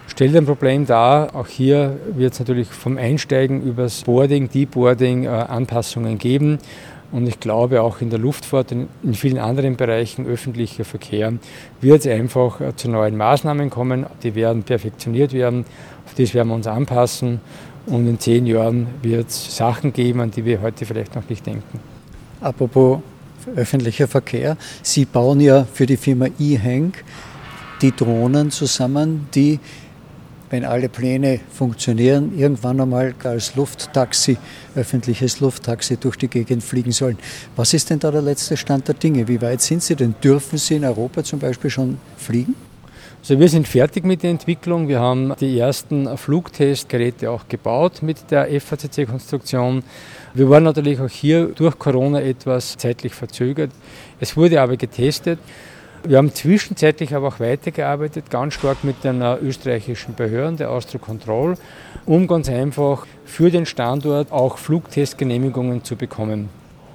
stellt ein Problem dar. Auch hier wird es natürlich vom Einsteigen übers Boarding, Deboarding äh, Anpassungen geben. Und ich glaube, auch in der Luftfahrt und in vielen anderen Bereichen öffentlicher Verkehr wird es einfach äh, zu neuen Maßnahmen kommen. Die werden perfektioniert werden. Auf das werden wir uns anpassen. Und in zehn Jahren wird es Sachen geben, an die wir heute vielleicht noch nicht denken. Apropos öffentlicher Verkehr. Sie bauen ja für die Firma eHank die Drohnen zusammen, die wenn alle Pläne funktionieren, irgendwann einmal als Lufttaxi, öffentliches Lufttaxi durch die Gegend fliegen sollen. Was ist denn da der letzte Stand der Dinge? Wie weit sind Sie denn? Dürfen Sie in Europa zum Beispiel schon fliegen? Also wir sind fertig mit der Entwicklung. Wir haben die ersten Flugtestgeräte auch gebaut mit der FACC-Konstruktion. Wir waren natürlich auch hier durch Corona etwas zeitlich verzögert. Es wurde aber getestet. Wir haben zwischenzeitlich aber auch weitergearbeitet, ganz stark mit den äh, österreichischen Behörden, der Austro Control, um ganz einfach für den Standort auch Flugtestgenehmigungen zu bekommen.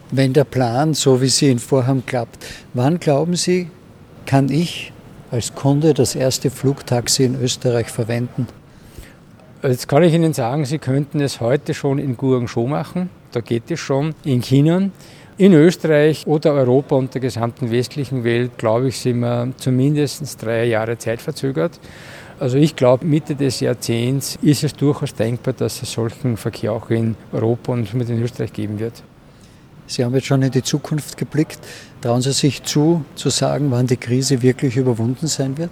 Wenn der Plan, so wie Sie ihn vorhaben, klappt, wann glauben Sie, kann ich als Kunde das erste Flugtaxi in Österreich verwenden? Jetzt kann ich Ihnen sagen, Sie könnten es heute schon in Guangzhou machen. Da geht es schon. In China. In Österreich oder Europa und der gesamten westlichen Welt, glaube ich, sind wir zumindest drei Jahre Zeit verzögert. Also ich glaube, Mitte des Jahrzehnts ist es durchaus denkbar, dass es solchen Verkehr auch in Europa und mit in Österreich geben wird. Sie haben jetzt schon in die Zukunft geblickt. Trauen Sie sich zu, zu sagen, wann die Krise wirklich überwunden sein wird?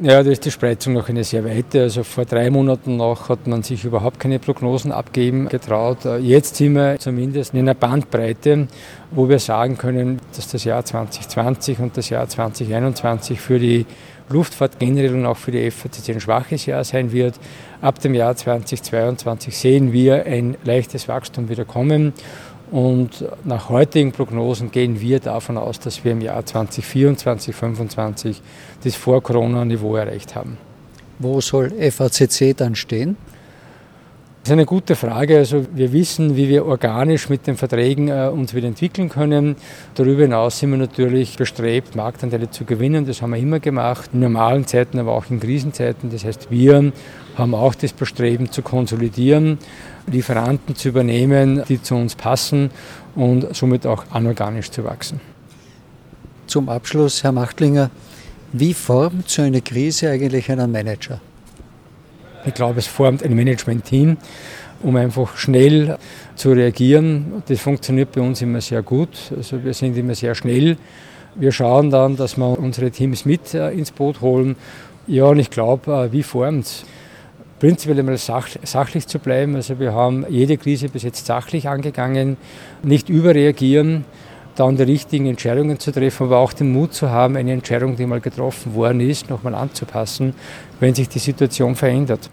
Ja, da ist die Spreizung noch eine sehr weite. Also vor drei Monaten noch hat man sich überhaupt keine Prognosen abgeben getraut. Jetzt sind wir zumindest in einer Bandbreite, wo wir sagen können, dass das Jahr 2020 und das Jahr 2021 für die Luftfahrt generell und auch für die FACC ein schwaches Jahr sein wird. Ab dem Jahr 2022 sehen wir ein leichtes Wachstum wieder kommen. Und nach heutigen Prognosen gehen wir davon aus, dass wir im Jahr 2024, 2025 das Vor-Corona-Niveau erreicht haben. Wo soll FACC dann stehen? Das ist eine gute Frage. Also wir wissen, wie wir organisch mit den Verträgen äh, uns wieder entwickeln können. Darüber hinaus sind wir natürlich bestrebt, Marktanteile zu gewinnen. Das haben wir immer gemacht, in normalen Zeiten, aber auch in Krisenzeiten. Das heißt, wir haben auch das Bestreben zu konsolidieren, Lieferanten zu übernehmen, die zu uns passen und somit auch anorganisch zu wachsen. Zum Abschluss, Herr Machtlinger, wie formt so eine Krise eigentlich einen Manager? Ich glaube, es formt ein Management-Team, um einfach schnell zu reagieren. Das funktioniert bei uns immer sehr gut. Also wir sind immer sehr schnell. Wir schauen dann, dass wir unsere Teams mit äh, ins Boot holen. Ja, und ich glaube, äh, wie formt es? Prinzipiell einmal sach, sachlich zu bleiben. Also wir haben jede Krise bis jetzt sachlich angegangen, nicht überreagieren, dann die richtigen Entscheidungen zu treffen, aber auch den Mut zu haben, eine Entscheidung, die mal getroffen worden ist, nochmal anzupassen, wenn sich die Situation verändert.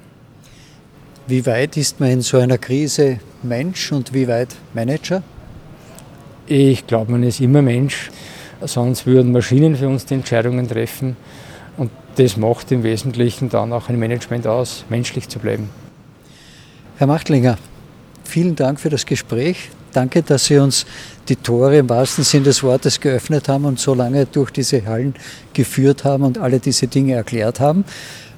Wie weit ist man in so einer Krise Mensch und wie weit Manager? Ich glaube, man ist immer Mensch, sonst würden Maschinen für uns die Entscheidungen treffen. Und das macht im Wesentlichen dann auch ein Management aus, menschlich zu bleiben. Herr Machtlinger, vielen Dank für das Gespräch. Danke, dass Sie uns die Tore im wahrsten Sinn des Wortes geöffnet haben und so lange durch diese Hallen geführt haben und alle diese Dinge erklärt haben.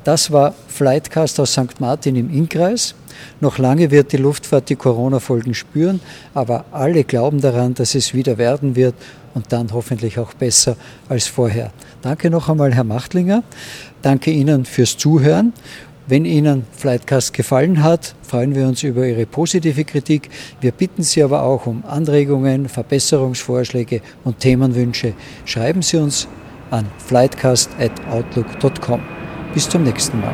Das war Flightcast aus St. Martin im Innkreis. Noch lange wird die Luftfahrt die Corona-Folgen spüren, aber alle glauben daran, dass es wieder werden wird und dann hoffentlich auch besser als vorher. Danke noch einmal, Herr Machtlinger. Danke Ihnen fürs Zuhören. Wenn Ihnen Flightcast gefallen hat, freuen wir uns über Ihre positive Kritik. Wir bitten Sie aber auch um Anregungen, Verbesserungsvorschläge und Themenwünsche. Schreiben Sie uns an flightcast.outlook.com. Bis zum nächsten Mal.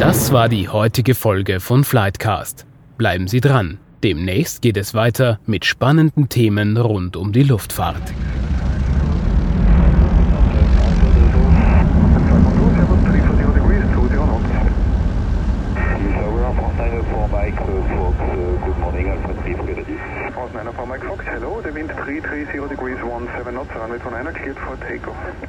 Das war die heutige Folge von Flightcast. Bleiben Sie dran. Demnächst geht es weiter mit spannenden Themen rund um die Luftfahrt. auto takeoff.